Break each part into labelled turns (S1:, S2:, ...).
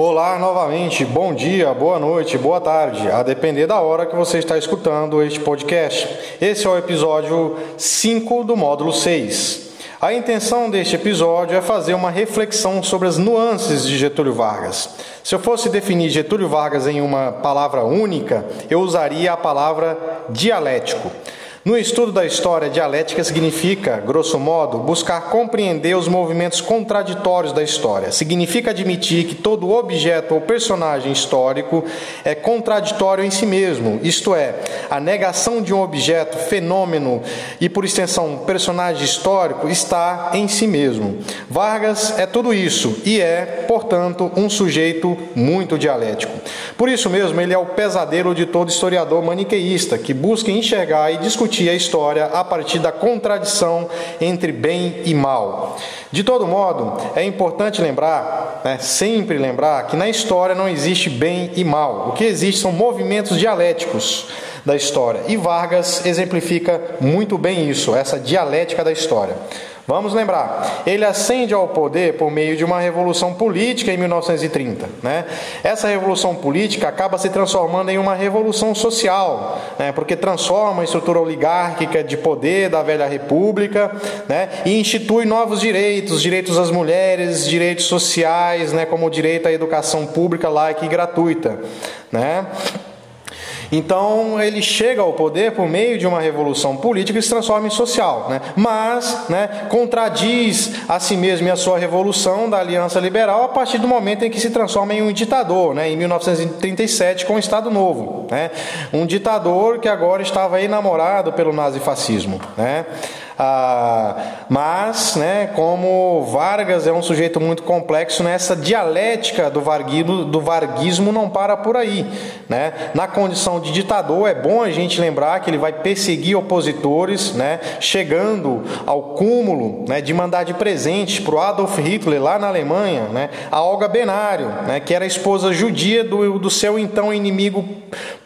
S1: Olá novamente, bom dia, boa noite, boa tarde, a depender da hora que você está escutando este podcast. Esse é o episódio 5 do módulo 6. A intenção deste episódio é fazer uma reflexão sobre as nuances de Getúlio Vargas. Se eu fosse definir Getúlio Vargas em uma palavra única, eu usaria a palavra dialético. No estudo da história, dialética significa, grosso modo, buscar compreender os movimentos contraditórios da história. Significa admitir que todo objeto ou personagem histórico é contraditório em si mesmo, isto é, a negação de um objeto, fenômeno e, por extensão, personagem histórico está em si mesmo. Vargas é tudo isso e é, portanto, um sujeito muito dialético. Por isso mesmo, ele é o pesadelo de todo historiador maniqueísta que busca enxergar e discutir discutir a história a partir da contradição entre bem e mal. De todo modo, é importante lembrar, né, sempre lembrar, que na história não existe bem e mal. O que existe são movimentos dialéticos da história. E Vargas exemplifica muito bem isso, essa dialética da história. Vamos lembrar, ele ascende ao poder por meio de uma revolução política em 1930. Né? Essa revolução política acaba se transformando em uma revolução social, né? porque transforma a estrutura oligárquica de poder da velha república né? e institui novos direitos, direitos às mulheres, direitos sociais, né? como o direito à educação pública, laica e gratuita. Né? Então ele chega ao poder por meio de uma revolução política e se transforma em social, né? mas né, contradiz a si mesmo e a sua revolução da Aliança Liberal a partir do momento em que se transforma em um ditador, né, em 1937 com o Estado Novo. Né? Um ditador que agora estava enamorado pelo nazifascismo. Né? Ah, mas, né, como Vargas é um sujeito muito complexo, nessa dialética do varguismo, do varguismo não para por aí. Né? Na condição de ditador, é bom a gente lembrar que ele vai perseguir opositores, né, chegando ao cúmulo né, de mandar de presente para o Adolf Hitler, lá na Alemanha, né, a Olga Benário, né, que era esposa judia do, do seu então inimigo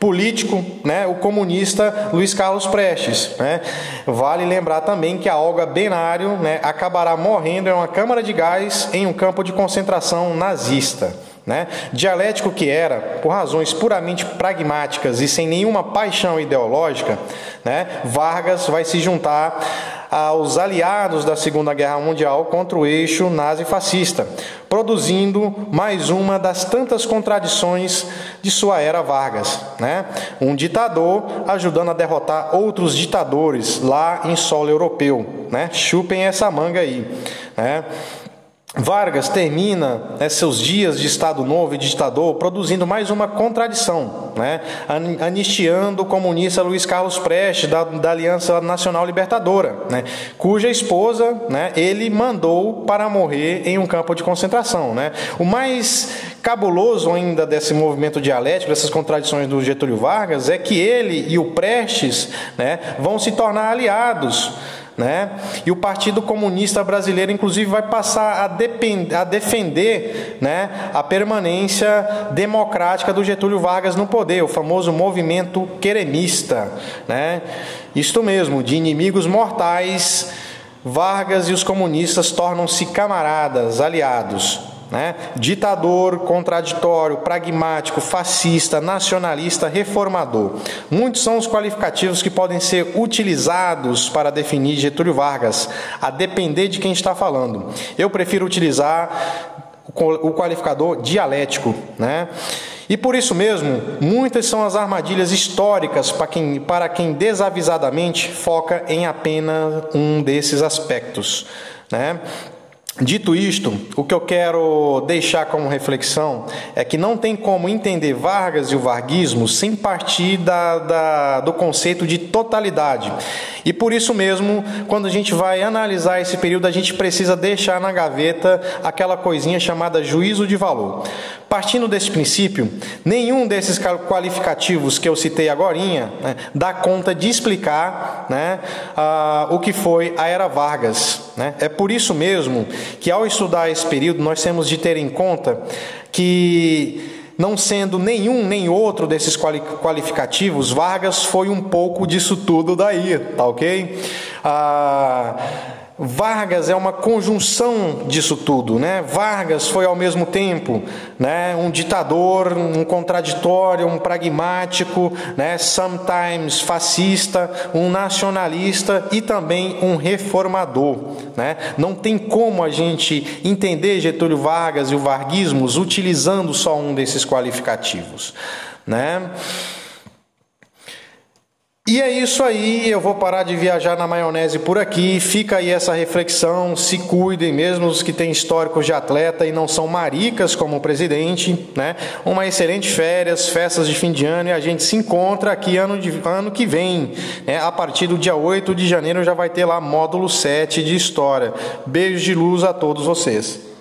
S1: político, né, o comunista Luiz Carlos Prestes. Né? Vale lembrar também também que a Olga Benário né, acabará morrendo em uma câmara de gás em um campo de concentração nazista. Né? Dialético que era, por razões puramente pragmáticas e sem nenhuma paixão ideológica, né, Vargas vai se juntar aos aliados da Segunda Guerra Mundial contra o eixo nazi-fascista, produzindo mais uma das tantas contradições de sua era Vargas. Né? Um ditador ajudando a derrotar outros ditadores lá em solo europeu. Né? Chupem essa manga aí. Né? Vargas termina né, seus dias de Estado Novo e ditador produzindo mais uma contradição, né, anistiando o comunista Luiz Carlos Prestes, da, da Aliança Nacional Libertadora, né, cuja esposa né, ele mandou para morrer em um campo de concentração. Né. O mais cabuloso ainda desse movimento dialético, dessas contradições do Getúlio Vargas, é que ele e o Prestes né, vão se tornar aliados. Né? E o Partido Comunista Brasileiro, inclusive, vai passar a, a defender né, a permanência democrática do Getúlio Vargas no poder, o famoso movimento queremista. Né? Isto mesmo, de inimigos mortais, Vargas e os comunistas tornam-se camaradas, aliados. Né? Ditador, contraditório, pragmático, fascista, nacionalista, reformador. Muitos são os qualificativos que podem ser utilizados para definir Getúlio Vargas, a depender de quem está falando. Eu prefiro utilizar o qualificador dialético, né? E por isso mesmo, muitas são as armadilhas históricas para quem, para quem desavisadamente foca em apenas um desses aspectos. Né? Dito isto, o que eu quero deixar como reflexão é que não tem como entender Vargas e o varguismo sem partir da, da, do conceito de totalidade. E por isso mesmo, quando a gente vai analisar esse período, a gente precisa deixar na gaveta aquela coisinha chamada juízo de valor. Partindo desse princípio, nenhum desses qualificativos que eu citei agora né, dá conta de explicar né, o que foi a Era Vargas. Né? É por isso mesmo que, ao estudar esse período, nós temos de ter em conta que não sendo nenhum nem outro desses qualificativos, Vargas foi um pouco disso tudo daí, tá ok? Ah, Vargas é uma conjunção disso tudo, né? Vargas foi ao mesmo tempo, né, um ditador, um contraditório, um pragmático, né, sometimes fascista, um nacionalista e também um reformador, né? Não tem como a gente entender Getúlio Vargas e o varguismo utilizando só um desses qualificativos, né? E é isso aí, eu vou parar de viajar na maionese por aqui. Fica aí essa reflexão, se cuidem, mesmo os que têm históricos de atleta e não são maricas como o presidente, né? Uma excelente férias, festas de fim de ano e a gente se encontra aqui ano, de, ano que vem, né? A partir do dia 8 de janeiro já vai ter lá módulo 7 de história. Beijos de luz a todos vocês.